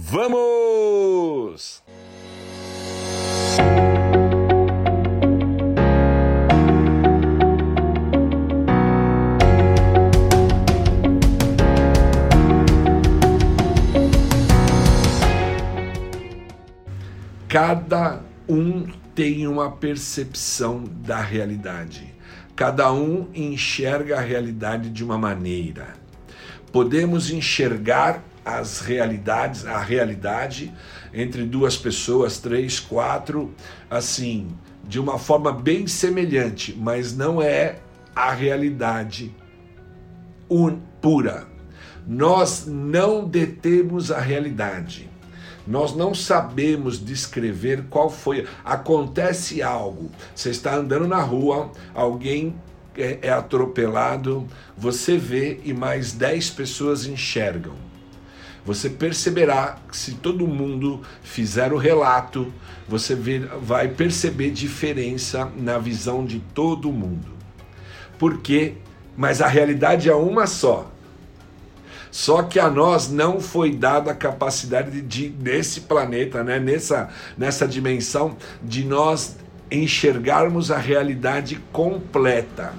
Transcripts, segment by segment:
Vamos! Cada um tem uma percepção da realidade. Cada um enxerga a realidade de uma maneira. Podemos enxergar as realidades, a realidade entre duas pessoas, três, quatro, assim, de uma forma bem semelhante, mas não é a realidade pura. Nós não detemos a realidade. Nós não sabemos descrever qual foi. Acontece algo. Você está andando na rua, alguém é, é atropelado, você vê e mais 10 pessoas enxergam. Você perceberá que se todo mundo fizer o relato, você vai perceber diferença na visão de todo mundo. Por quê? Mas a realidade é uma só. Só que a nós não foi dada a capacidade de, nesse planeta, né, nessa, nessa dimensão, de nós enxergarmos a realidade completa.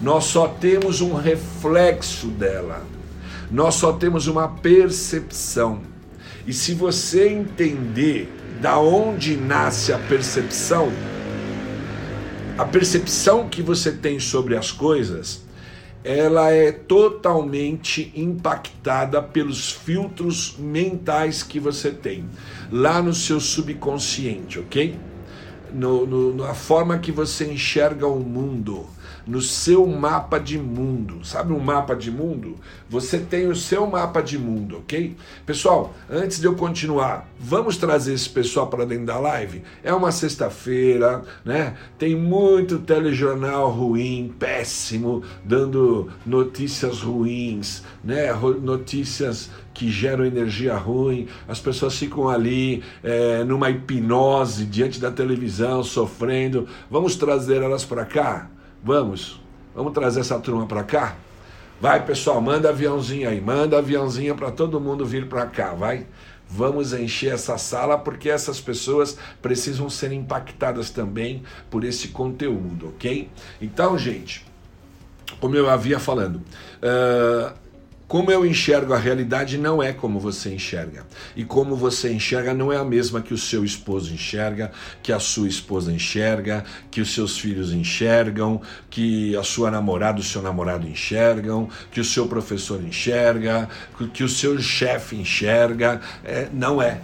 Nós só temos um reflexo dela. Nós só temos uma percepção. E se você entender da onde nasce a percepção, a percepção que você tem sobre as coisas, ela é totalmente impactada pelos filtros mentais que você tem lá no seu subconsciente, ok? No, no, na forma que você enxerga o mundo no seu mapa de mundo. Sabe um mapa de mundo? Você tem o seu mapa de mundo, ok? Pessoal, antes de eu continuar, vamos trazer esse pessoal para dentro da live? É uma sexta-feira, né? Tem muito telejornal ruim, péssimo, dando notícias ruins, né? Notícias que geram energia ruim, as pessoas ficam ali é, numa hipnose diante da televisão, sofrendo. Vamos trazer elas para cá? Vamos, vamos trazer essa turma para cá? Vai, pessoal, manda aviãozinho aí, manda aviãozinho para todo mundo vir para cá, vai. Vamos encher essa sala porque essas pessoas precisam ser impactadas também por esse conteúdo, ok? Então, gente, como eu havia falando, uh, como eu enxergo a realidade não é como você enxerga. E como você enxerga não é a mesma que o seu esposo enxerga, que a sua esposa enxerga, que os seus filhos enxergam, que a sua namorada, o seu namorado enxergam, que o seu professor enxerga, que o seu chefe enxerga. É, não é.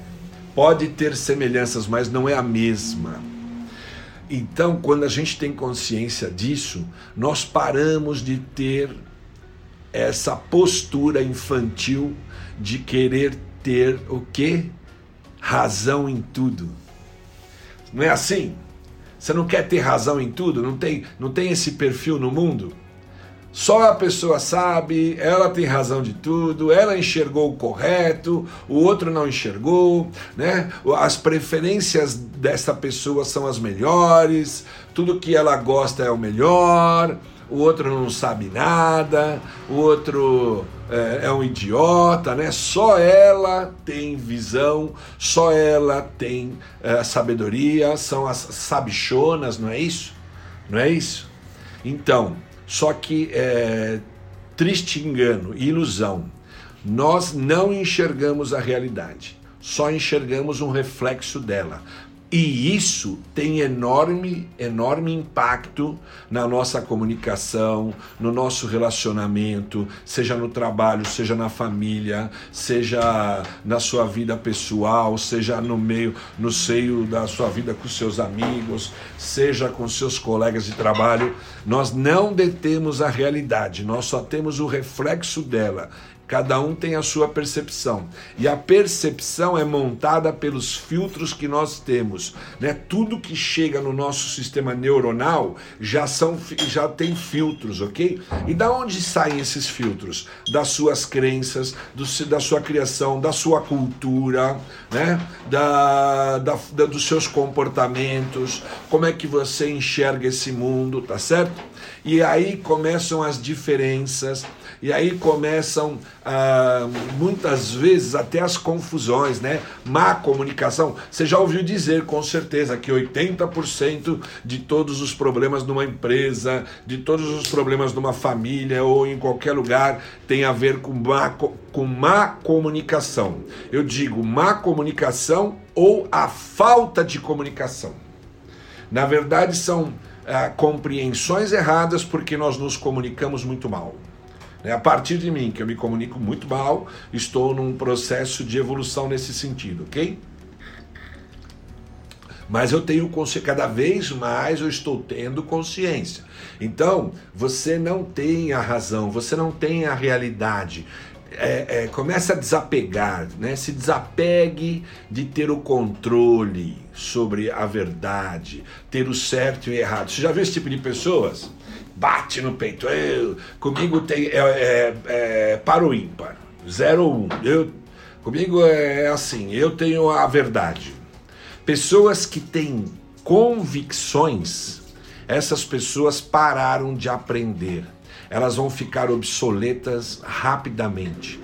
Pode ter semelhanças, mas não é a mesma. Então, quando a gente tem consciência disso, nós paramos de ter essa postura infantil de querer ter o que? Razão em tudo. Não é assim? Você não quer ter razão em tudo? Não tem, não tem esse perfil no mundo? Só a pessoa sabe, ela tem razão de tudo, ela enxergou o correto, o outro não enxergou, né? As preferências dessa pessoa são as melhores, tudo que ela gosta é o melhor o outro não sabe nada, o outro é, é, um idiota, né? Só ela tem visão, só ela tem é, sabedoria, são as sabichonas, não é isso? Não é isso? Então, só que é, triste engano, ilusão. Nós não enxergamos a realidade, só enxergamos um reflexo dela. E isso tem enorme, enorme impacto na nossa comunicação, no nosso relacionamento, seja no trabalho, seja na família, seja na sua vida pessoal, seja no meio, no seio da sua vida com seus amigos, seja com seus colegas de trabalho. Nós não detemos a realidade, nós só temos o reflexo dela. Cada um tem a sua percepção. E a percepção é montada pelos filtros que nós temos. Né? Tudo que chega no nosso sistema neuronal já, são, já tem filtros, ok? E da onde saem esses filtros? Das suas crenças, do, da sua criação, da sua cultura, né? da, da, da, dos seus comportamentos, como é que você enxerga esse mundo, tá certo? E aí começam as diferenças E aí começam ah, muitas vezes até as confusões, né? Má comunicação. Você já ouviu dizer com certeza que 80% de todos os problemas numa empresa, de todos os problemas numa família ou em qualquer lugar tem a ver com má, com má comunicação. Eu digo má comunicação ou a falta de comunicação. Na verdade, são ah, compreensões erradas porque nós nos comunicamos muito mal. Né? A partir de mim, que eu me comunico muito mal, estou num processo de evolução nesse sentido, ok? Mas eu tenho consciência, cada vez mais eu estou tendo consciência. Então, você não tem a razão, você não tem a realidade é, é, começa a desapegar, né? se desapegue de ter o controle sobre a verdade, ter o certo e o errado. Você já viu esse tipo de pessoas? Bate no peito, eu, comigo tem é, é, é para o ímpar, zero ou um. Eu, comigo é assim, eu tenho a verdade. Pessoas que têm convicções, essas pessoas pararam de aprender elas vão ficar obsoletas rapidamente.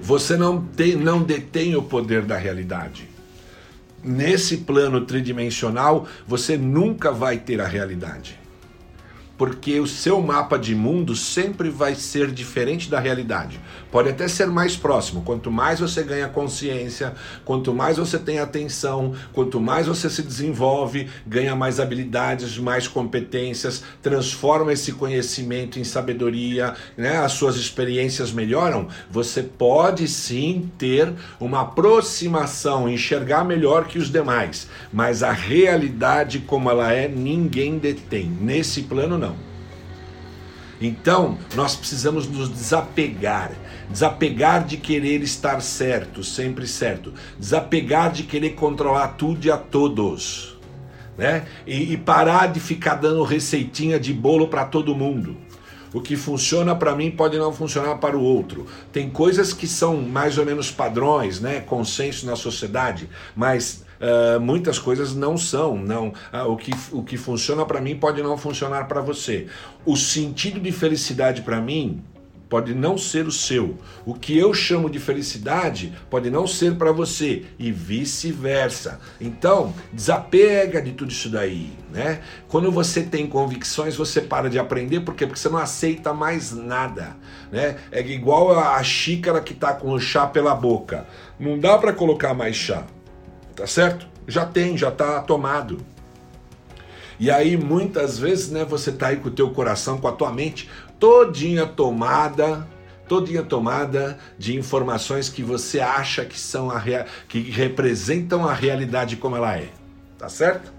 Você não, tem, não detém o poder da realidade. Nesse plano tridimensional, você nunca vai ter a realidade porque o seu mapa de mundo sempre vai ser diferente da realidade. Pode até ser mais próximo. Quanto mais você ganha consciência, quanto mais você tem atenção, quanto mais você se desenvolve, ganha mais habilidades, mais competências, transforma esse conhecimento em sabedoria, né? as suas experiências melhoram, você pode sim ter uma aproximação, enxergar melhor que os demais. Mas a realidade como ela é, ninguém detém. Nesse plano, não. Então, nós precisamos nos desapegar, desapegar de querer estar certo, sempre certo, desapegar de querer controlar tudo e a todos, né? E, e parar de ficar dando receitinha de bolo para todo mundo. O que funciona para mim pode não funcionar para o outro. Tem coisas que são mais ou menos padrões, né? Consenso na sociedade, mas Uh, muitas coisas não são, não. Uh, o, que, o que funciona para mim pode não funcionar para você. O sentido de felicidade para mim pode não ser o seu. O que eu chamo de felicidade pode não ser para você e vice-versa. Então, desapega de tudo isso daí, né? Quando você tem convicções, você para de aprender, por quê? Porque você não aceita mais nada, né? É igual a xícara que está com o chá pela boca. Não dá para colocar mais chá tá certo? Já tem, já está tomado. E aí muitas vezes, né, você tá aí com o teu coração, com a tua mente todinha tomada, todinha tomada de informações que você acha que são a rea... que representam a realidade como ela é. Tá certo?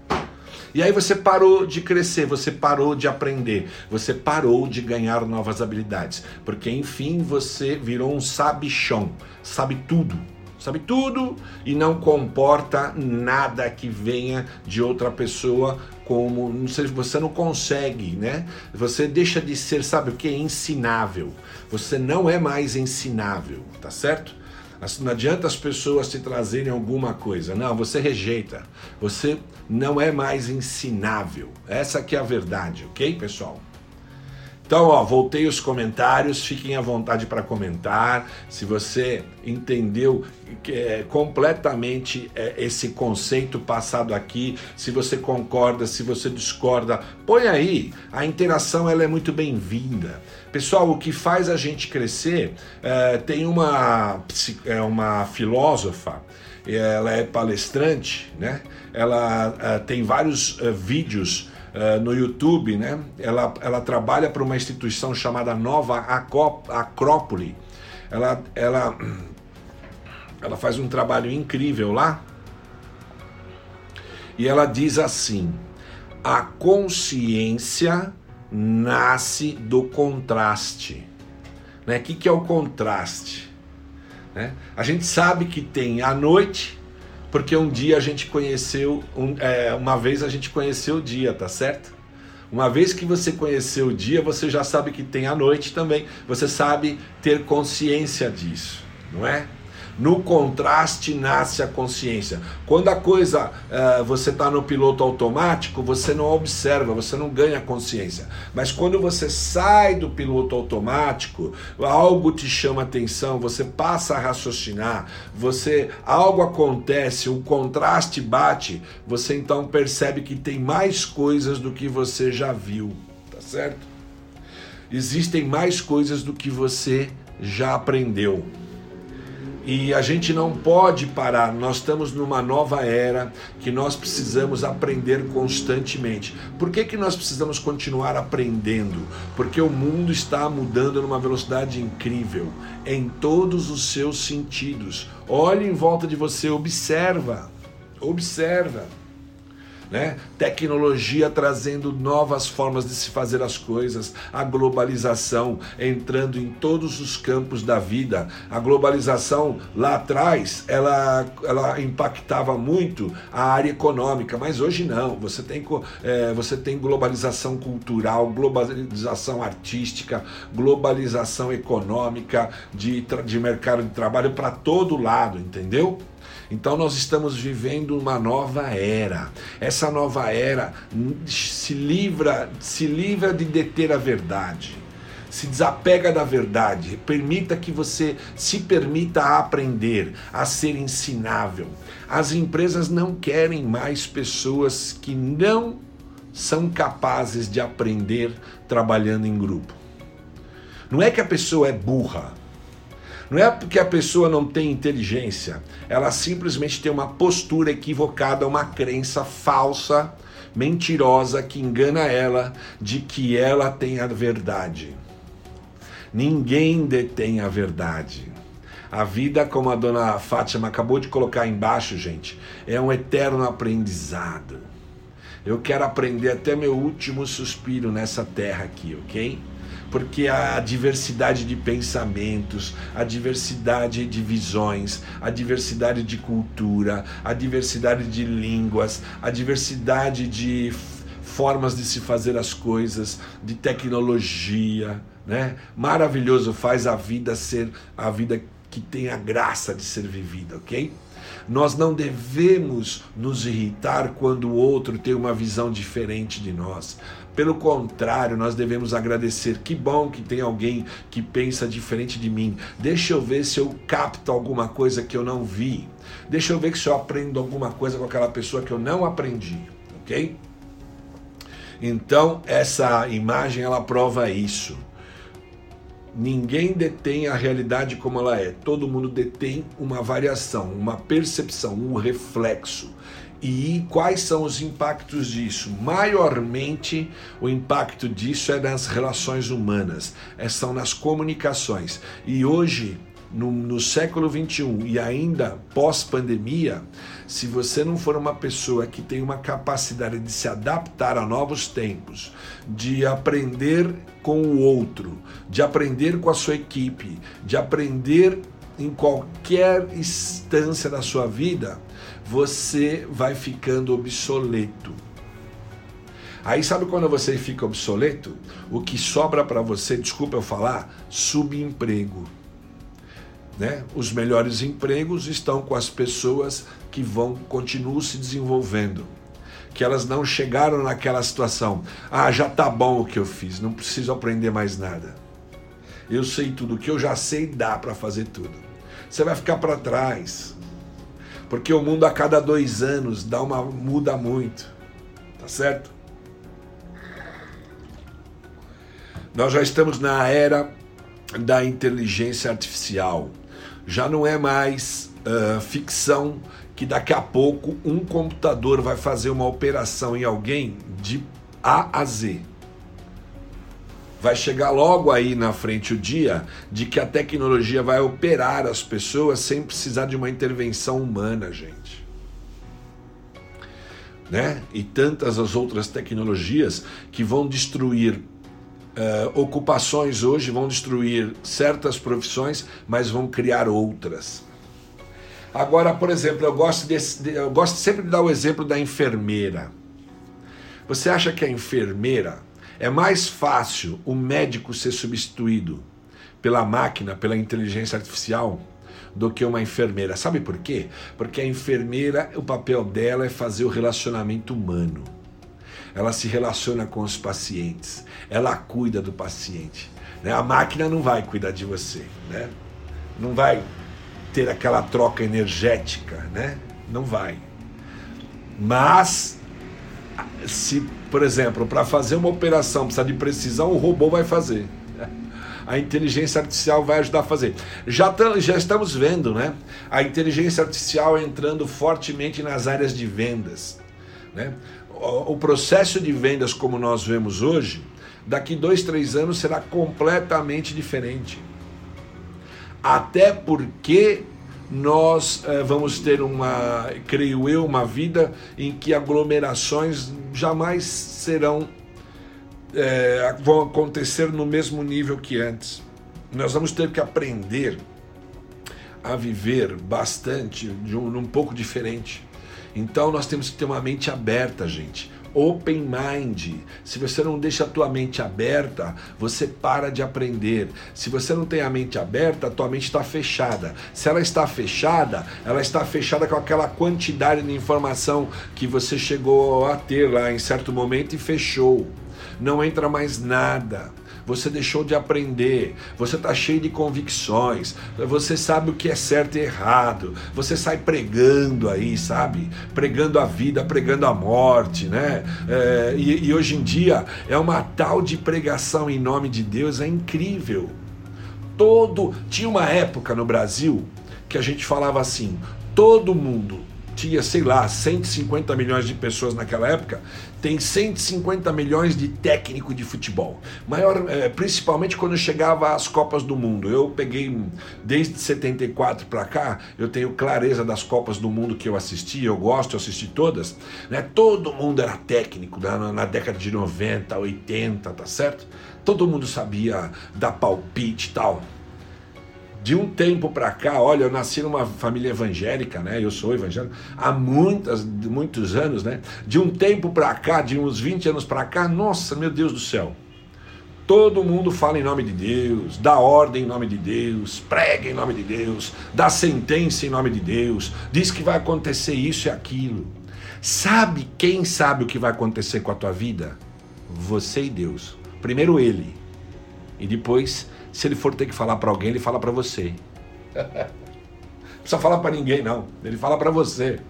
E aí você parou de crescer, você parou de aprender, você parou de ganhar novas habilidades, porque enfim você virou um sabichão, sabe tudo sabe tudo e não comporta nada que venha de outra pessoa como não sei, você não consegue, né? Você deixa de ser, sabe o que é ensinável. Você não é mais ensinável, tá certo? Não adianta as pessoas te trazerem alguma coisa. Não, você rejeita. Você não é mais ensinável. Essa que é a verdade, ok, pessoal? Então, ó, voltei os comentários, fiquem à vontade para comentar. Se você entendeu é, completamente é, esse conceito passado aqui, se você concorda, se você discorda, põe aí. A interação ela é muito bem-vinda. Pessoal, o que faz a gente crescer é, tem uma, é, uma filósofa, ela é palestrante, né? Ela é, tem vários é, vídeos uh, no YouTube, né? Ela, ela trabalha para uma instituição chamada Nova Acrópole. Ela, ela, ela faz um trabalho incrível lá. E ela diz assim: a consciência nasce do contraste. Né? O que, que é o contraste? Né? A gente sabe que tem a noite porque um dia a gente conheceu, um, é, uma vez a gente conheceu o dia, tá certo? Uma vez que você conheceu o dia, você já sabe que tem a noite também. Você sabe ter consciência disso, não é? No contraste nasce a consciência. Quando a coisa uh, você está no piloto automático, você não observa, você não ganha consciência. Mas quando você sai do piloto automático, algo te chama atenção, você passa a raciocinar, você algo acontece, o contraste bate, você então percebe que tem mais coisas do que você já viu, tá certo? Existem mais coisas do que você já aprendeu. E a gente não pode parar, nós estamos numa nova era que nós precisamos aprender constantemente. Por que, que nós precisamos continuar aprendendo? Porque o mundo está mudando numa velocidade incrível, em todos os seus sentidos. Olhe em volta de você, observa, observa né? Tecnologia trazendo novas formas de se fazer as coisas, a globalização entrando em todos os campos da vida. A globalização lá atrás ela, ela impactava muito a área econômica, mas hoje não. Você tem, é, você tem globalização cultural, globalização artística, globalização econômica, de, de mercado de trabalho para todo lado, entendeu? Então nós estamos vivendo uma nova era. Essa nova era se livra, se livra de deter a verdade. Se desapega da verdade, permita que você se permita aprender, a ser ensinável. As empresas não querem mais pessoas que não são capazes de aprender trabalhando em grupo. Não é que a pessoa é burra, não é porque a pessoa não tem inteligência, ela simplesmente tem uma postura equivocada, uma crença falsa, mentirosa que engana ela de que ela tem a verdade. Ninguém detém a verdade. A vida, como a dona Fátima acabou de colocar embaixo, gente, é um eterno aprendizado. Eu quero aprender até meu último suspiro nessa terra aqui, ok? Porque a diversidade de pensamentos, a diversidade de visões, a diversidade de cultura, a diversidade de línguas, a diversidade de formas de se fazer as coisas, de tecnologia, né? Maravilhoso faz a vida ser a vida que tem a graça de ser vivida, ok? Nós não devemos nos irritar quando o outro tem uma visão diferente de nós. Pelo contrário, nós devemos agradecer. Que bom que tem alguém que pensa diferente de mim. Deixa eu ver se eu capto alguma coisa que eu não vi. Deixa eu ver se eu aprendo alguma coisa com aquela pessoa que eu não aprendi, ok? Então, essa imagem ela prova isso. Ninguém detém a realidade como ela é. Todo mundo detém uma variação, uma percepção, um reflexo. E quais são os impactos disso? Maiormente, o impacto disso é nas relações humanas, é, são nas comunicações. E hoje, no, no século 21 e ainda pós-pandemia, se você não for uma pessoa que tem uma capacidade de se adaptar a novos tempos, de aprender com o outro, de aprender com a sua equipe, de aprender em qualquer instância da sua vida, você vai ficando obsoleto. Aí sabe quando você fica obsoleto? O que sobra para você, desculpa eu falar, subemprego. Né? Os melhores empregos estão com as pessoas que vão continuam se desenvolvendo, que elas não chegaram naquela situação. Ah, já tá bom o que eu fiz, não preciso aprender mais nada. Eu sei tudo, o que eu já sei dá para fazer tudo. Você vai ficar para trás porque o mundo a cada dois anos dá uma muda muito, tá certo? Nós já estamos na era da inteligência artificial. Já não é mais uh, ficção que daqui a pouco um computador vai fazer uma operação em alguém de A a Z vai chegar logo aí na frente o dia de que a tecnologia vai operar as pessoas sem precisar de uma intervenção humana, gente. Né? E tantas as outras tecnologias que vão destruir uh, ocupações hoje, vão destruir certas profissões, mas vão criar outras. Agora, por exemplo, eu gosto, desse, eu gosto sempre de dar o exemplo da enfermeira. Você acha que a enfermeira é mais fácil o médico ser substituído pela máquina, pela inteligência artificial, do que uma enfermeira. Sabe por quê? Porque a enfermeira, o papel dela é fazer o relacionamento humano. Ela se relaciona com os pacientes, ela cuida do paciente. Né? A máquina não vai cuidar de você, né? não vai ter aquela troca energética, né? não vai. Mas, se, por exemplo, para fazer uma operação precisa de precisão, o robô vai fazer a inteligência artificial vai ajudar a fazer. Já, já estamos vendo, né? A inteligência artificial entrando fortemente nas áreas de vendas. Né? O, o processo de vendas, como nós vemos hoje, daqui dois, três anos será completamente diferente. Até porque nós eh, vamos ter uma, creio eu, uma vida em que aglomerações jamais serão é, vão acontecer no mesmo nível que antes. Nós vamos ter que aprender a viver bastante, de um, um pouco diferente. Então nós temos que ter uma mente aberta, gente. Open mind. Se você não deixa a tua mente aberta, você para de aprender. Se você não tem a mente aberta, a tua mente está fechada. Se ela está fechada, ela está fechada com aquela quantidade de informação que você chegou a ter lá em certo momento e fechou não entra mais nada. Você deixou de aprender, você está cheio de convicções, você sabe o que é certo e errado, você sai pregando aí, sabe? Pregando a vida, pregando a morte, né? É, e, e hoje em dia é uma tal de pregação em nome de Deus, é incrível. Todo. Tinha uma época no Brasil que a gente falava assim: todo mundo tinha, sei lá, 150 milhões de pessoas naquela época, tem 150 milhões de técnico de futebol. Maior, é, principalmente quando chegava às Copas do Mundo. Eu peguei desde 74 para cá, eu tenho clareza das Copas do Mundo que eu assisti, eu gosto, eu assisti todas. Né? Todo mundo era técnico na, na década de 90, 80, tá certo? Todo mundo sabia dar palpite e tal de um tempo para cá, olha, eu nasci numa família evangélica, né? Eu sou evangélico há muitas, muitos anos, né? De um tempo para cá, de uns 20 anos para cá, nossa, meu Deus do céu. Todo mundo fala em nome de Deus, dá ordem em nome de Deus, prega em nome de Deus, dá sentença em nome de Deus, diz que vai acontecer isso e aquilo. Sabe quem sabe o que vai acontecer com a tua vida? Você e Deus. Primeiro ele, e depois se ele for ter que falar para alguém, ele fala para você. não precisa falar para ninguém, não. Ele fala para você.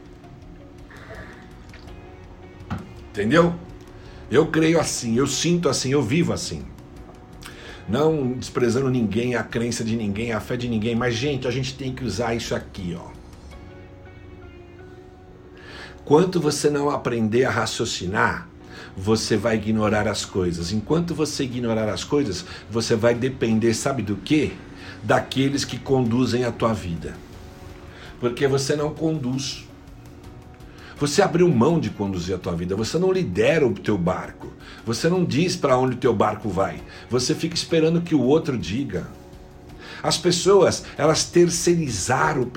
Entendeu? Eu creio assim, eu sinto assim, eu vivo assim. Não desprezando ninguém, a crença de ninguém, a fé de ninguém, mas gente, a gente tem que usar isso aqui, ó. Quanto você não aprender a raciocinar, você vai ignorar as coisas. Enquanto você ignorar as coisas, você vai depender, sabe do quê? Daqueles que conduzem a tua vida. Porque você não conduz. Você abriu mão de conduzir a tua vida, você não lidera o teu barco. Você não diz para onde o teu barco vai. Você fica esperando que o outro diga. As pessoas, elas terceirizaram o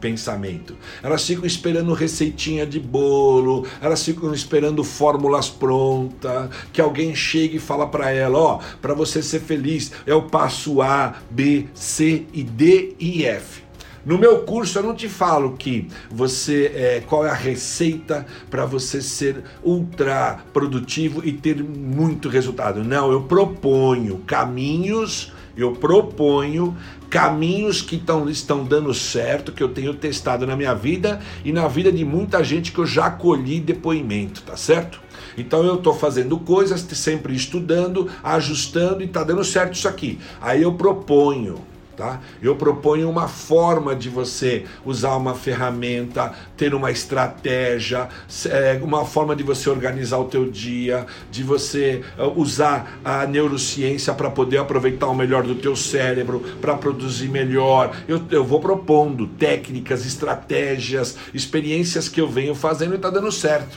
pensamento. Elas ficam esperando receitinha de bolo, elas ficam esperando fórmulas prontas, que alguém chegue e fala para ela, ó, oh, para você ser feliz é o passo A, B, C e D e F. No meu curso eu não te falo que você é, qual é a receita para você ser ultra produtivo e ter muito resultado. Não, eu proponho caminhos eu proponho caminhos que tão, estão dando certo, que eu tenho testado na minha vida e na vida de muita gente que eu já colhi depoimento, tá certo? Então eu estou fazendo coisas, sempre estudando, ajustando e está dando certo isso aqui. Aí eu proponho Tá? Eu proponho uma forma de você usar uma ferramenta, ter uma estratégia, é, uma forma de você organizar o teu dia, de você é, usar a neurociência para poder aproveitar o melhor do teu cérebro, para produzir melhor. Eu, eu vou propondo técnicas, estratégias, experiências que eu venho fazendo e está dando certo.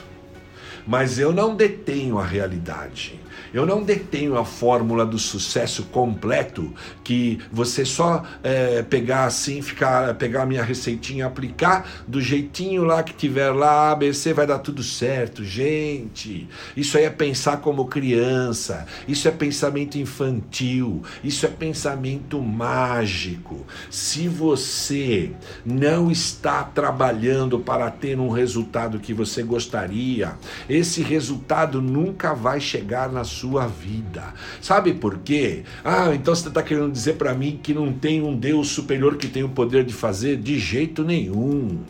Mas eu não detenho a realidade. Eu não detenho a fórmula do sucesso completo que você só é, pegar assim, ficar, pegar a minha receitinha, aplicar do jeitinho lá que tiver lá, ABC vai dar tudo certo. Gente, isso aí é pensar como criança, isso é pensamento infantil, isso é pensamento mágico. Se você não está trabalhando para ter um resultado que você gostaria, esse resultado nunca vai chegar na sua vida. Sabe por quê? Ah, então você está querendo dizer para mim que não tem um Deus superior que tem o poder de fazer? De jeito nenhum.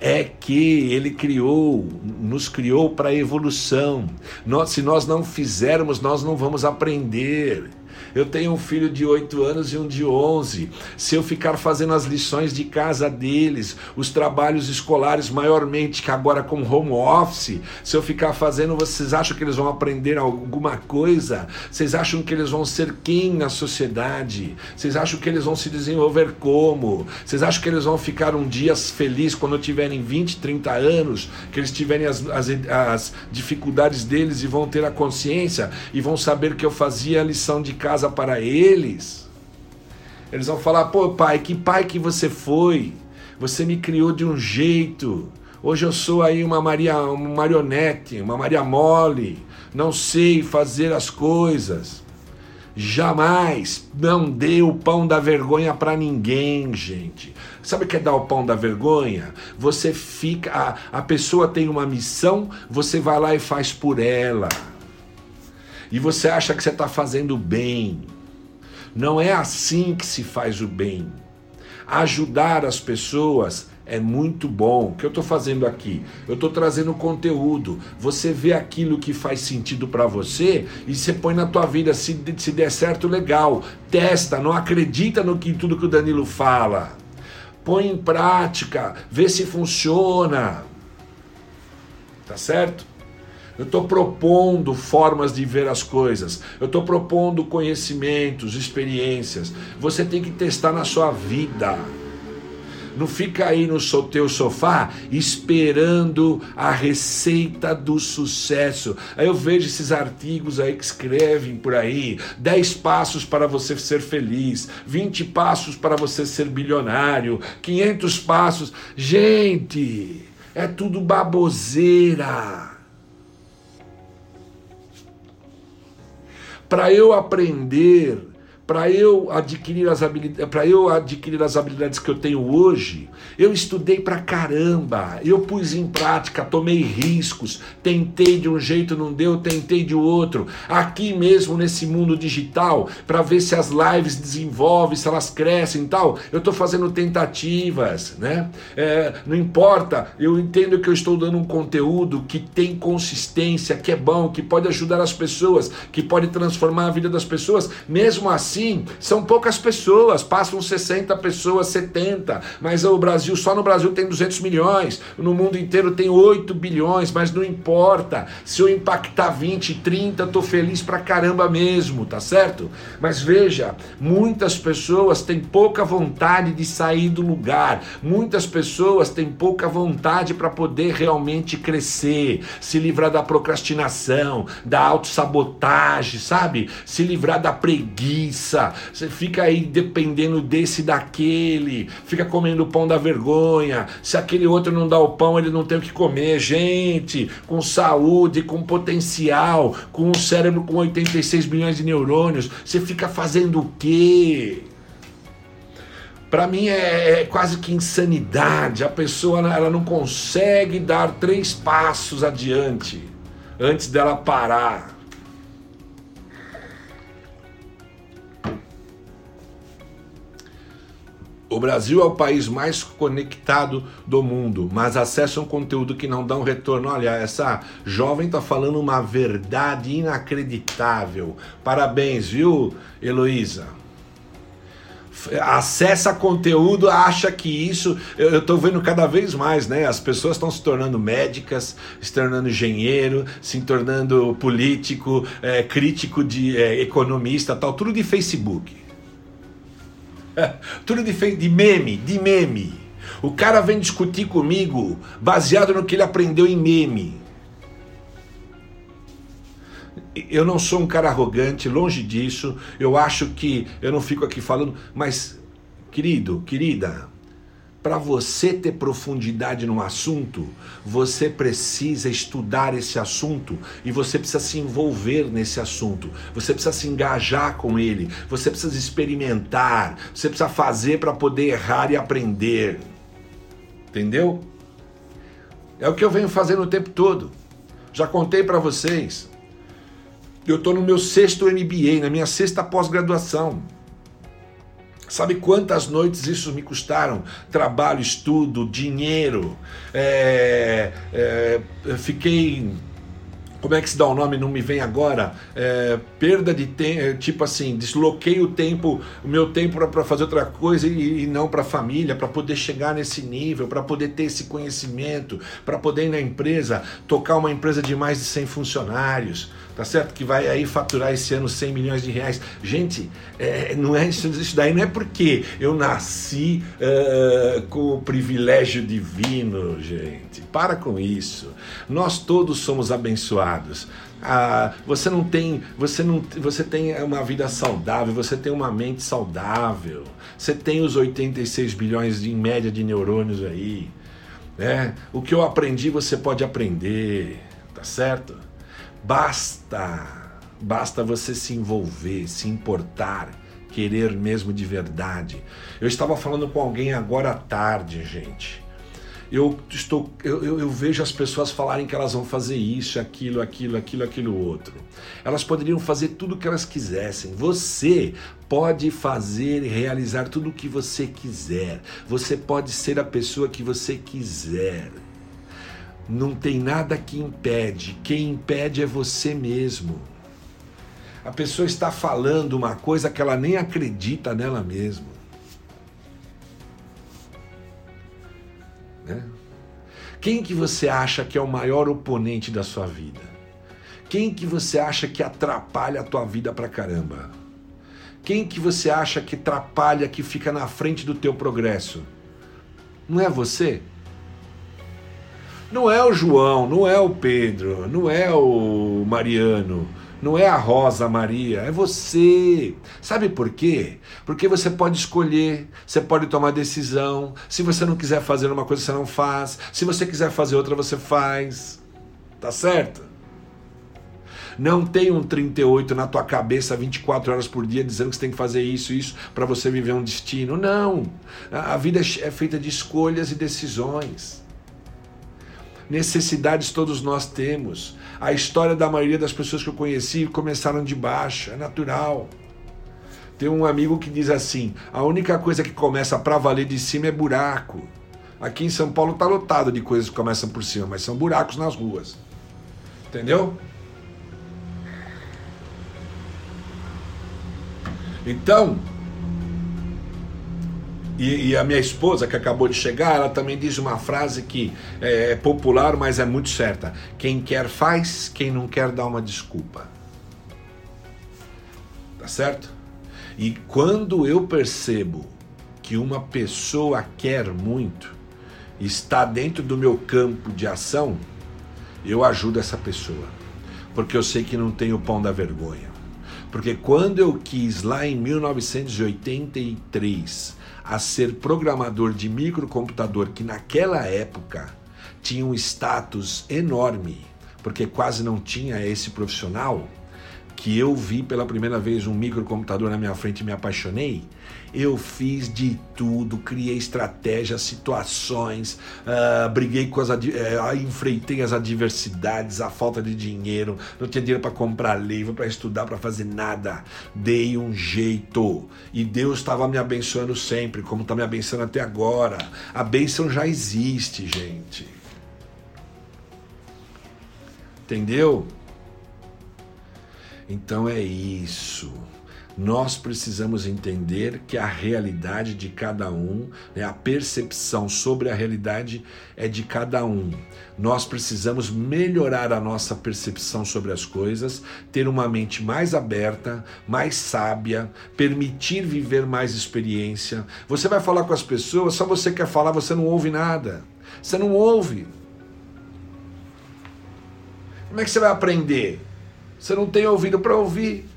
É que ele criou, nos criou para evolução. Nós, se nós não fizermos, nós não vamos aprender. Eu tenho um filho de 8 anos e um de 11. Se eu ficar fazendo as lições de casa deles, os trabalhos escolares, maiormente que agora com home office, se eu ficar fazendo, vocês acham que eles vão aprender alguma coisa? Vocês acham que eles vão ser quem na sociedade? Vocês acham que eles vão se desenvolver como? Vocês acham que eles vão ficar um dia feliz quando tiverem 20, 30 anos, que eles tiverem as, as, as dificuldades deles e vão ter a consciência e vão saber que eu fazia a lição de casa casa para eles, eles vão falar: pô, pai, que pai que você foi? Você me criou de um jeito. Hoje eu sou aí uma Maria, uma marionete, uma Maria mole. Não sei fazer as coisas. Jamais não dê o pão da vergonha para ninguém, gente. Sabe o que é dar o pão da vergonha? Você fica. A, a pessoa tem uma missão, você vai lá e faz por ela e você acha que você está fazendo bem. Não é assim que se faz o bem. Ajudar as pessoas é muito bom. O que eu estou fazendo aqui? Eu estou trazendo conteúdo. Você vê aquilo que faz sentido para você e você põe na tua vida. Se, se der certo, legal. Testa, não acredita no que tudo que o Danilo fala. Põe em prática, vê se funciona. Tá certo? Eu estou propondo formas de ver as coisas. Eu estou propondo conhecimentos, experiências. Você tem que testar na sua vida. Não fica aí no teu sofá esperando a receita do sucesso. Aí eu vejo esses artigos aí que escrevem por aí: 10 passos para você ser feliz, 20 passos para você ser bilionário, 500 passos. Gente, é tudo baboseira. Para eu aprender, para eu adquirir as habilidades, para eu adquirir as habilidades que eu tenho hoje, eu estudei pra caramba, eu pus em prática, tomei riscos, tentei de um jeito, não deu, tentei de outro. Aqui mesmo nesse mundo digital, para ver se as lives desenvolvem, se elas crescem e tal, eu estou fazendo tentativas, né? É, não importa, eu entendo que eu estou dando um conteúdo que tem consistência, que é bom, que pode ajudar as pessoas, que pode transformar a vida das pessoas. Mesmo assim, são poucas pessoas, passam 60 pessoas, 70, mas o Brasil Brasil, só no Brasil tem 200 milhões, no mundo inteiro tem 8 bilhões, mas não importa. Se eu impactar 20, 30, tô feliz pra caramba mesmo, tá certo? Mas veja, muitas pessoas têm pouca vontade de sair do lugar. Muitas pessoas têm pouca vontade para poder realmente crescer, se livrar da procrastinação, da autossabotagem, sabe? Se livrar da preguiça. Você fica aí dependendo desse daquele, fica comendo pão da vergonha vergonha. Se aquele outro não dá o pão, ele não tem o que comer. Gente, com saúde, com potencial, com um cérebro com 86 milhões de neurônios, você fica fazendo o quê? Para mim é, é, quase que insanidade. A pessoa ela não consegue dar três passos adiante antes dela parar. O Brasil é o país mais conectado do mundo, mas acessa um conteúdo que não dá um retorno. Olha, essa jovem está falando uma verdade inacreditável. Parabéns, viu, Heloísa? Acessa conteúdo, acha que isso. Eu estou vendo cada vez mais, né? As pessoas estão se tornando médicas, se tornando engenheiro, se tornando político, é, crítico de é, economista, tal, tudo de Facebook. Tudo de, de meme, de meme. O cara vem discutir comigo baseado no que ele aprendeu em meme. eu não sou um cara arrogante, longe disso. Eu acho que eu não fico aqui falando, mas querido, querida, para você ter profundidade no assunto, você precisa estudar esse assunto e você precisa se envolver nesse assunto. Você precisa se engajar com ele. Você precisa experimentar. Você precisa fazer para poder errar e aprender. Entendeu? É o que eu venho fazendo o tempo todo. Já contei para vocês. Eu estou no meu sexto MBA, na minha sexta pós-graduação. Sabe quantas noites isso me custaram? Trabalho, estudo, dinheiro. É, é, fiquei. Como é que se dá o nome? Não me vem agora. É, perda de tempo, é, tipo assim, desloquei o tempo, o meu tempo para fazer outra coisa e, e não para a família, para poder chegar nesse nível, para poder ter esse conhecimento, para poder ir na empresa, tocar uma empresa de mais de 100 funcionários tá certo? Que vai aí faturar esse ano 100 milhões de reais. Gente, é, não é isso, isso daí não é porque eu nasci uh, com o privilégio divino, gente. Para com isso. Nós todos somos abençoados. Ah, você não tem, você não, você tem uma vida saudável, você tem uma mente saudável, você tem os 86 bilhões em média de neurônios aí, né? O que eu aprendi você pode aprender, tá certo? Basta, basta você se envolver, se importar, querer mesmo de verdade. Eu estava falando com alguém agora à tarde, gente. Eu estou, eu, eu, eu, vejo as pessoas falarem que elas vão fazer isso, aquilo, aquilo, aquilo, aquilo outro. Elas poderiam fazer tudo o que elas quisessem. Você pode fazer e realizar tudo o que você quiser. Você pode ser a pessoa que você quiser. Não tem nada que impede. Quem impede é você mesmo. A pessoa está falando uma coisa que ela nem acredita nela mesma. Né? Quem que você acha que é o maior oponente da sua vida? Quem que você acha que atrapalha a tua vida pra caramba? Quem que você acha que atrapalha, que fica na frente do teu progresso? Não é você? Não é o João, não é o Pedro, não é o Mariano, não é a Rosa Maria, é você. Sabe por quê? Porque você pode escolher, você pode tomar decisão. Se você não quiser fazer uma coisa, você não faz. Se você quiser fazer outra, você faz. Tá certo? Não tem um 38 na tua cabeça 24 horas por dia dizendo que você tem que fazer isso, isso para você viver um destino. Não. A vida é feita de escolhas e decisões. Necessidades todos nós temos. A história da maioria das pessoas que eu conheci começaram de baixo, é natural. Tem um amigo que diz assim: a única coisa que começa para valer de cima é buraco. Aqui em São Paulo tá lotado de coisas que começam por cima, mas são buracos nas ruas. Entendeu? Então, e, e, a minha esposa, que acabou de chegar, ela também diz uma frase que é, é popular, mas é muito certa: quem quer faz, quem não quer dá uma desculpa. Tá certo? E quando eu percebo que uma pessoa quer muito, está dentro do meu campo de ação, eu ajudo essa pessoa. Porque eu sei que não tem o pão da vergonha. Porque quando eu quis, lá em 1983, a ser programador de microcomputador, que naquela época tinha um status enorme, porque quase não tinha esse profissional, que eu vi pela primeira vez um microcomputador na minha frente e me apaixonei, eu fiz de tudo, criei estratégias, situações, uh, briguei com as, uh, enfrentei as adversidades, a falta de dinheiro, não tinha dinheiro para comprar livro, para estudar, para fazer nada. Dei um jeito e Deus estava me abençoando sempre, como está me abençoando até agora. A bênção já existe, gente. Entendeu? Então é isso nós precisamos entender que a realidade de cada um, né, a percepção sobre a realidade é de cada um. Nós precisamos melhorar a nossa percepção sobre as coisas, ter uma mente mais aberta, mais sábia, permitir viver mais experiência. Você vai falar com as pessoas, só você quer falar, você não ouve nada. Você não ouve. Como é que você vai aprender? Você não tem ouvido para ouvir.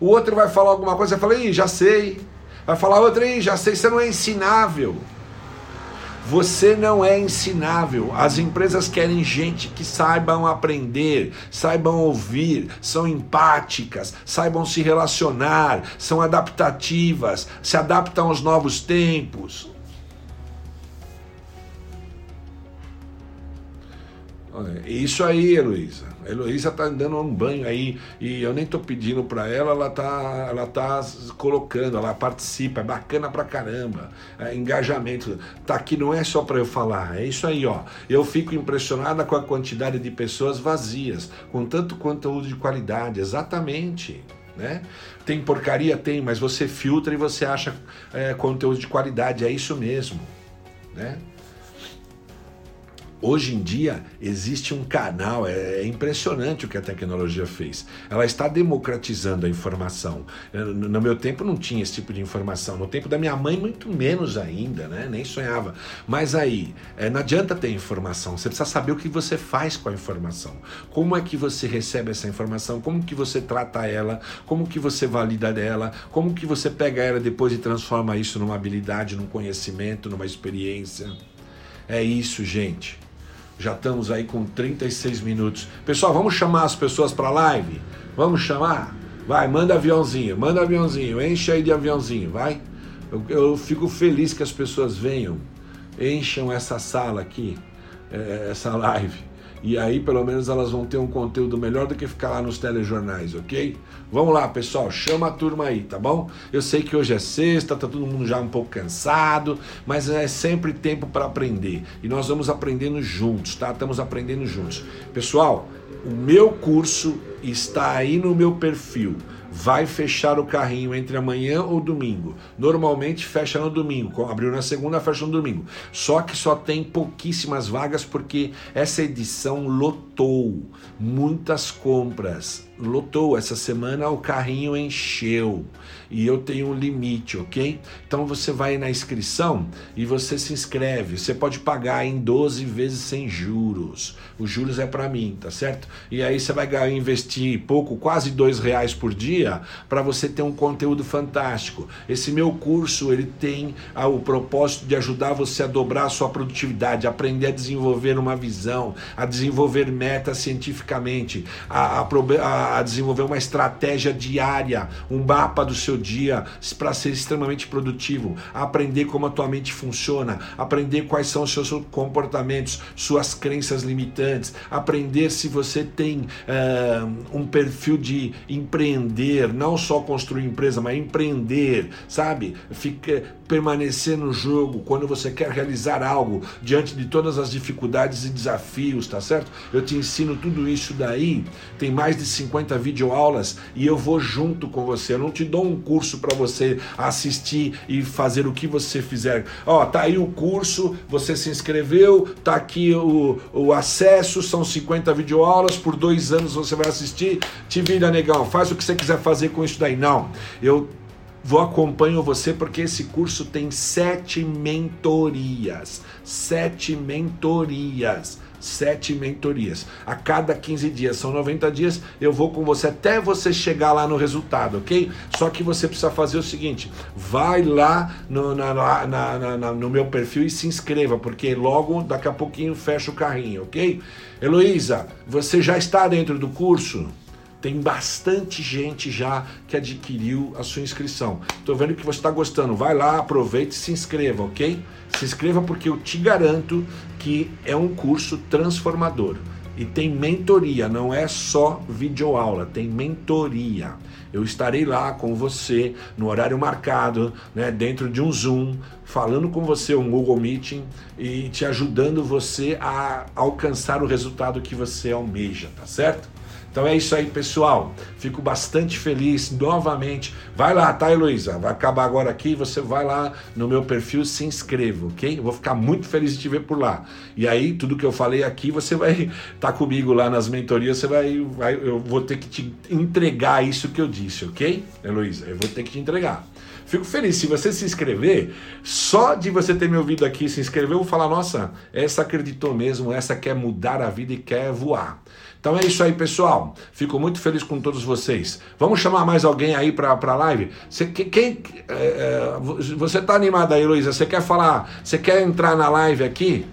O outro vai falar alguma coisa, você fala, Ih, já sei. Vai falar outra, Ih, já sei, você não é ensinável. Você não é ensinável. As empresas querem gente que saibam aprender, saibam ouvir, são empáticas, saibam se relacionar, são adaptativas, se adaptam aos novos tempos. Isso aí, Heloísa. Heloísa tá dando um banho aí e eu nem tô pedindo para ela, ela tá, ela tá colocando, ela participa, é bacana pra caramba. É, engajamento. Tá aqui não é só para eu falar, é isso aí, ó. Eu fico impressionada com a quantidade de pessoas vazias, com tanto conteúdo de qualidade, exatamente. Né? Tem porcaria? Tem, mas você filtra e você acha é, conteúdo de qualidade, é isso mesmo. Né? Hoje em dia existe um canal, é, é impressionante o que a tecnologia fez. Ela está democratizando a informação. No meu tempo não tinha esse tipo de informação. No tempo da minha mãe, muito menos ainda, né? Nem sonhava. Mas aí, é, não adianta ter informação. Você precisa saber o que você faz com a informação. Como é que você recebe essa informação? Como que você trata ela? Como que você valida ela? Como que você pega ela depois e transforma isso numa habilidade, num conhecimento, numa experiência? É isso, gente. Já estamos aí com 36 minutos. Pessoal, vamos chamar as pessoas para live? Vamos chamar? Vai, manda aviãozinho, manda aviãozinho, enche aí de aviãozinho, vai. Eu, eu fico feliz que as pessoas venham, encham essa sala aqui, é, essa live. E aí, pelo menos, elas vão ter um conteúdo melhor do que ficar lá nos telejornais, ok? Vamos lá, pessoal, chama a turma aí, tá bom? Eu sei que hoje é sexta, tá todo mundo já um pouco cansado, mas é sempre tempo para aprender. E nós vamos aprendendo juntos, tá? Estamos aprendendo juntos. Pessoal, o meu curso está aí no meu perfil vai fechar o carrinho entre amanhã ou domingo. Normalmente fecha no domingo, abriu na segunda, fecha no domingo. Só que só tem pouquíssimas vagas porque essa edição lotou, muitas compras lotou essa semana, o carrinho encheu e eu tenho um limite, ok? Então você vai na inscrição e você se inscreve. Você pode pagar em 12 vezes sem juros. Os juros é para mim, tá certo? E aí você vai investir pouco, quase dois reais por dia, para você ter um conteúdo fantástico. Esse meu curso ele tem ah, o propósito de ajudar você a dobrar a sua produtividade, aprender a desenvolver uma visão, a desenvolver metas cientificamente, a, a, a a, desenvolver uma estratégia diária, um mapa do seu dia para ser extremamente produtivo, aprender como a tua mente funciona, aprender quais são os seus comportamentos, suas crenças limitantes, aprender se você tem uh, um perfil de empreender, não só construir empresa, mas empreender, sabe? Fica, permanecer no jogo quando você quer realizar algo diante de todas as dificuldades e desafios, tá certo? Eu te ensino tudo isso daí. Tem mais de 50 50 videoaulas e eu vou junto com você. Eu não te dou um curso para você assistir e fazer o que você fizer. Ó, tá aí o curso, você se inscreveu, tá aqui o, o acesso, são 50 videoaulas, por dois anos você vai assistir. Te vira, negão, faz o que você quiser fazer com isso daí. Não, eu vou acompanho você porque esse curso tem sete mentorias. Sete mentorias sete mentorias. A cada 15 dias, são 90 dias, eu vou com você até você chegar lá no resultado, ok? Só que você precisa fazer o seguinte: vai lá no, na, na, na, no meu perfil e se inscreva, porque logo daqui a pouquinho fecha o carrinho, ok? Heloísa, você já está dentro do curso? Tem bastante gente já que adquiriu a sua inscrição. Estou vendo que você está gostando. Vai lá, aproveite e se inscreva, ok? Se inscreva porque eu te garanto que é um curso transformador. E tem mentoria, não é só videoaula, tem mentoria. Eu estarei lá com você no horário marcado, né, dentro de um Zoom, falando com você um Google Meeting e te ajudando você a alcançar o resultado que você almeja, tá certo? Então é isso aí, pessoal. Fico bastante feliz novamente. Vai lá, tá, Heloísa? Vai acabar agora aqui. Você vai lá no meu perfil se inscreva, ok? Eu vou ficar muito feliz de te ver por lá. E aí, tudo que eu falei aqui, você vai estar tá comigo lá nas mentorias. Você vai, vai, eu vou ter que te entregar isso que eu disse, ok, Heloísa? Eu vou ter que te entregar. Fico feliz. Se você se inscrever, só de você ter me ouvido aqui se inscrever, eu vou falar: nossa, essa acreditou mesmo, essa quer mudar a vida e quer voar. Então é isso aí, pessoal. Fico muito feliz com todos vocês. Vamos chamar mais alguém aí para a live? Você, quem, é, é você tá animado aí, Luísa? Você quer falar? Você quer entrar na live aqui?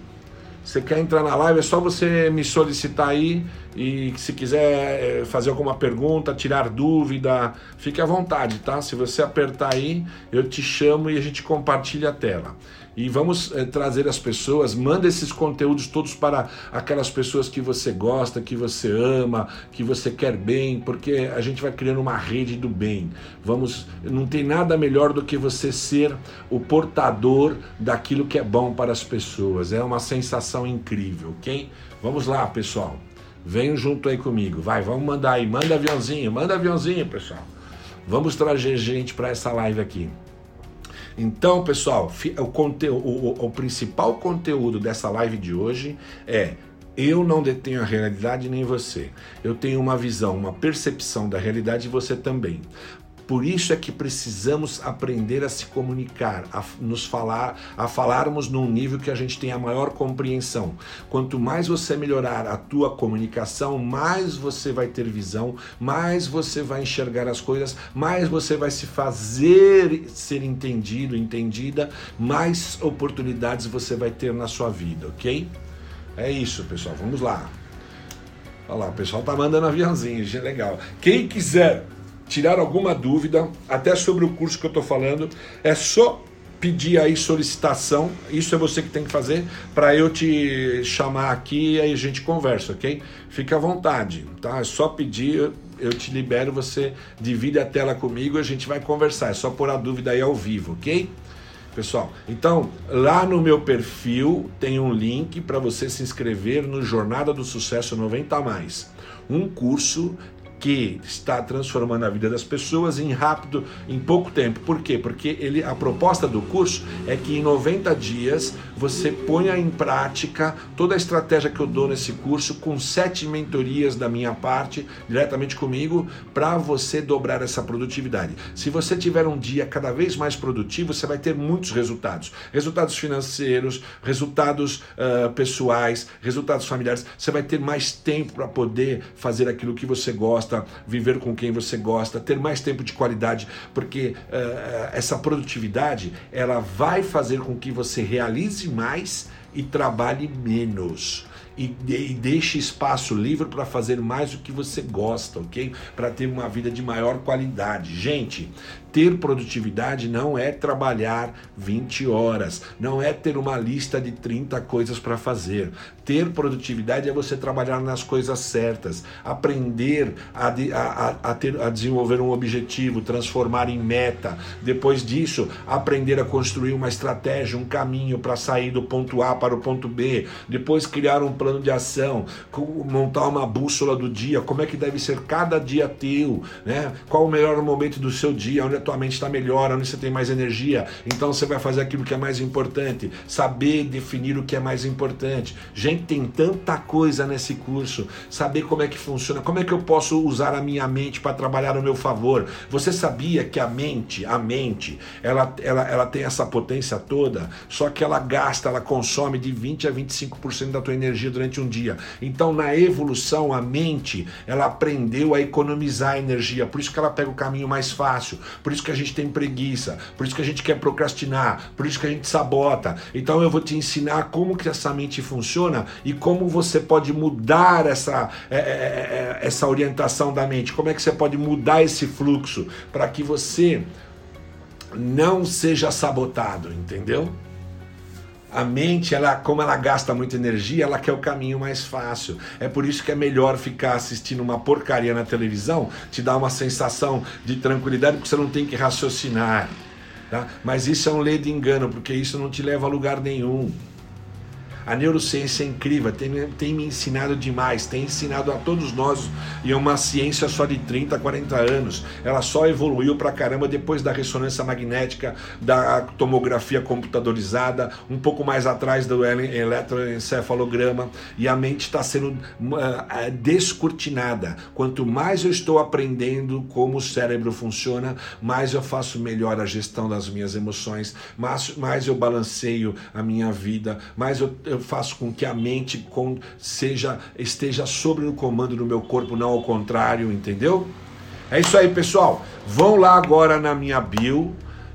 Você quer entrar na live? É só você me solicitar aí e se quiser é, fazer alguma pergunta, tirar dúvida, fique à vontade, tá? Se você apertar aí, eu te chamo e a gente compartilha a tela e vamos é, trazer as pessoas, manda esses conteúdos todos para aquelas pessoas que você gosta, que você ama, que você quer bem, porque a gente vai criando uma rede do bem. Vamos, não tem nada melhor do que você ser o portador daquilo que é bom para as pessoas. É uma sensação incrível, ok? Vamos lá, pessoal. Venham junto aí comigo. Vai, vamos mandar aí, manda aviãozinho, manda aviãozinho, pessoal. Vamos trazer gente para essa live aqui. Então, pessoal, o, conteúdo, o, o principal conteúdo dessa live de hoje é eu não detenho a realidade nem você. Eu tenho uma visão, uma percepção da realidade e você também. Por isso é que precisamos aprender a se comunicar, a nos falar, a falarmos num nível que a gente tenha maior compreensão. Quanto mais você melhorar a tua comunicação, mais você vai ter visão, mais você vai enxergar as coisas, mais você vai se fazer ser entendido, entendida, mais oportunidades você vai ter na sua vida, ok? É isso, pessoal. Vamos lá. Olha lá, o pessoal tá mandando aviãozinho, é legal. Quem quiser tirar alguma dúvida, até sobre o curso que eu estou falando, é só pedir aí solicitação. Isso é você que tem que fazer para eu te chamar aqui e aí a gente conversa, ok? Fica à vontade, tá? É só pedir, eu te libero, você divide a tela comigo, a gente vai conversar. É só pôr a dúvida aí ao vivo, ok? Pessoal, então lá no meu perfil tem um link para você se inscrever no Jornada do Sucesso 90 mais. Um curso que está transformando a vida das pessoas em rápido, em pouco tempo. Por quê? Porque ele, a proposta do curso é que em 90 dias você ponha em prática toda a estratégia que eu dou nesse curso com sete mentorias da minha parte, diretamente comigo, para você dobrar essa produtividade. Se você tiver um dia cada vez mais produtivo, você vai ter muitos resultados. Resultados financeiros, resultados uh, pessoais, resultados familiares. Você vai ter mais tempo para poder fazer aquilo que você gosta gosta, viver com quem você gosta, ter mais tempo de qualidade, porque uh, essa produtividade ela vai fazer com que você realize mais e trabalhe menos e, e deixe espaço livre para fazer mais o que você gosta, ok? Para ter uma vida de maior qualidade. Gente, ter produtividade não é trabalhar 20 horas, não é ter uma lista de 30 coisas para fazer. Ter produtividade é você trabalhar nas coisas certas, aprender a, a, a, ter, a desenvolver um objetivo, transformar em meta. Depois disso, aprender a construir uma estratégia, um caminho para sair do ponto A para o ponto B. Depois, criar um plano de ação, montar uma bússola do dia, como é que deve ser cada dia teu, né? qual o melhor momento do seu dia, onde tua mente está melhor, onde você tem mais energia. Então você vai fazer aquilo que é mais importante, saber definir o que é mais importante. Gente, tem tanta coisa nesse curso, saber como é que funciona, como é que eu posso usar a minha mente para trabalhar a meu favor. Você sabia que a mente, a mente, ela, ela, ela tem essa potência toda, só que ela gasta, ela consome de 20 a 25% da tua energia durante um dia. Então, na evolução, a mente, ela aprendeu a economizar energia, por isso que ela pega o caminho mais fácil, por isso que a gente tem preguiça, por isso que a gente quer procrastinar, por isso que a gente sabota. Então, eu vou te ensinar como que essa mente funciona e como você pode mudar essa, é, é, é, é essa orientação da mente, como é que você pode mudar esse fluxo para que você não seja sabotado, entendeu? A mente, ela, como ela gasta muita energia, ela quer o caminho mais fácil. É por isso que é melhor ficar assistindo uma porcaria na televisão, te dá uma sensação de tranquilidade, porque você não tem que raciocinar. Tá? Mas isso é um lei de engano, porque isso não te leva a lugar nenhum. A neurociência é incrível, tem, tem me ensinado demais, tem ensinado a todos nós, e é uma ciência só de 30, 40 anos. Ela só evoluiu pra caramba depois da ressonância magnética, da tomografia computadorizada, um pouco mais atrás do eletroencefalograma, e a mente está sendo uh, descortinada. Quanto mais eu estou aprendendo como o cérebro funciona, mais eu faço melhor a gestão das minhas emoções, mais, mais eu balanceio a minha vida, mais eu, eu faço com que a mente com, seja esteja sobre o comando do meu corpo, não ao contrário, entendeu? É isso aí, pessoal. Vão lá agora na minha bio,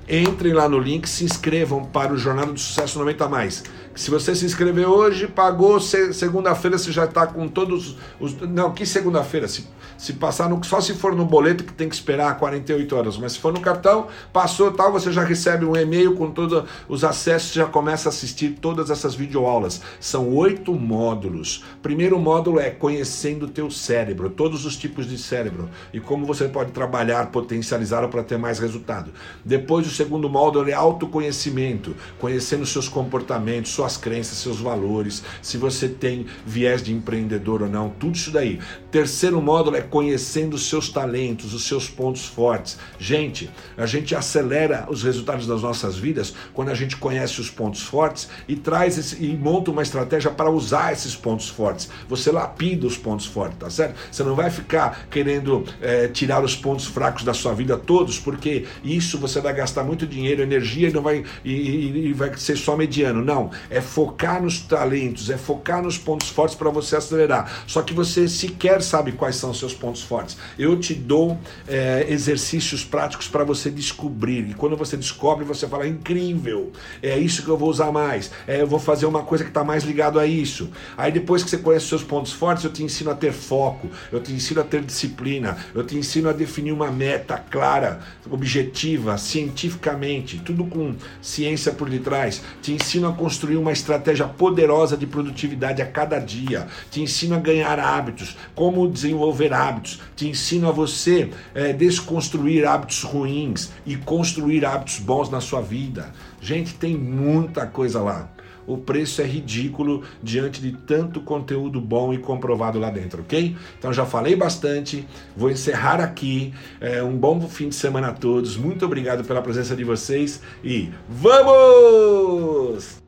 entrem lá no link, se inscrevam para o Jornada do Sucesso 90 mais. Se você se inscrever hoje, pagou, segunda-feira você já está com todos os. Não, que segunda-feira? Se, se passar no. Só se for no boleto que tem que esperar 48 horas. Mas se for no cartão, passou tal, você já recebe um e-mail com todos os acessos, já começa a assistir todas essas videoaulas. São oito módulos. Primeiro módulo é conhecendo o teu cérebro, todos os tipos de cérebro e como você pode trabalhar, potencializá-lo para ter mais resultado. Depois, o segundo módulo é autoconhecimento, conhecendo seus comportamentos, sua suas crenças, seus valores, se você tem viés de empreendedor ou não, tudo isso daí. Terceiro módulo é conhecendo os seus talentos, os seus pontos fortes. Gente, a gente acelera os resultados das nossas vidas quando a gente conhece os pontos fortes e traz esse, e monta uma estratégia para usar esses pontos fortes. Você lapida os pontos fortes, tá certo? Você não vai ficar querendo é, tirar os pontos fracos da sua vida todos, porque isso você vai gastar muito dinheiro, energia e não vai e, e, e vai ser só mediano. Não, é focar nos talentos, é focar nos pontos fortes para você acelerar. Só que você sequer sabe quais são os seus pontos fortes. Eu te dou é, exercícios práticos para você descobrir. E quando você descobre, você fala: incrível, é isso que eu vou usar mais. É, eu vou fazer uma coisa que está mais ligado a isso. Aí depois que você conhece os seus pontos fortes, eu te ensino a ter foco, eu te ensino a ter disciplina, eu te ensino a definir uma meta clara, objetiva, cientificamente, tudo com ciência por detrás. Te ensino a construir uma estratégia poderosa de produtividade a cada dia. Te ensino a ganhar hábitos, como desenvolver hábitos. Te ensino a você é, desconstruir hábitos ruins e construir hábitos bons na sua vida. Gente, tem muita coisa lá o preço é ridículo diante de tanto conteúdo bom e comprovado lá dentro, ok? Então já falei bastante, vou encerrar aqui. É, um bom fim de semana a todos. Muito obrigado pela presença de vocês e vamos!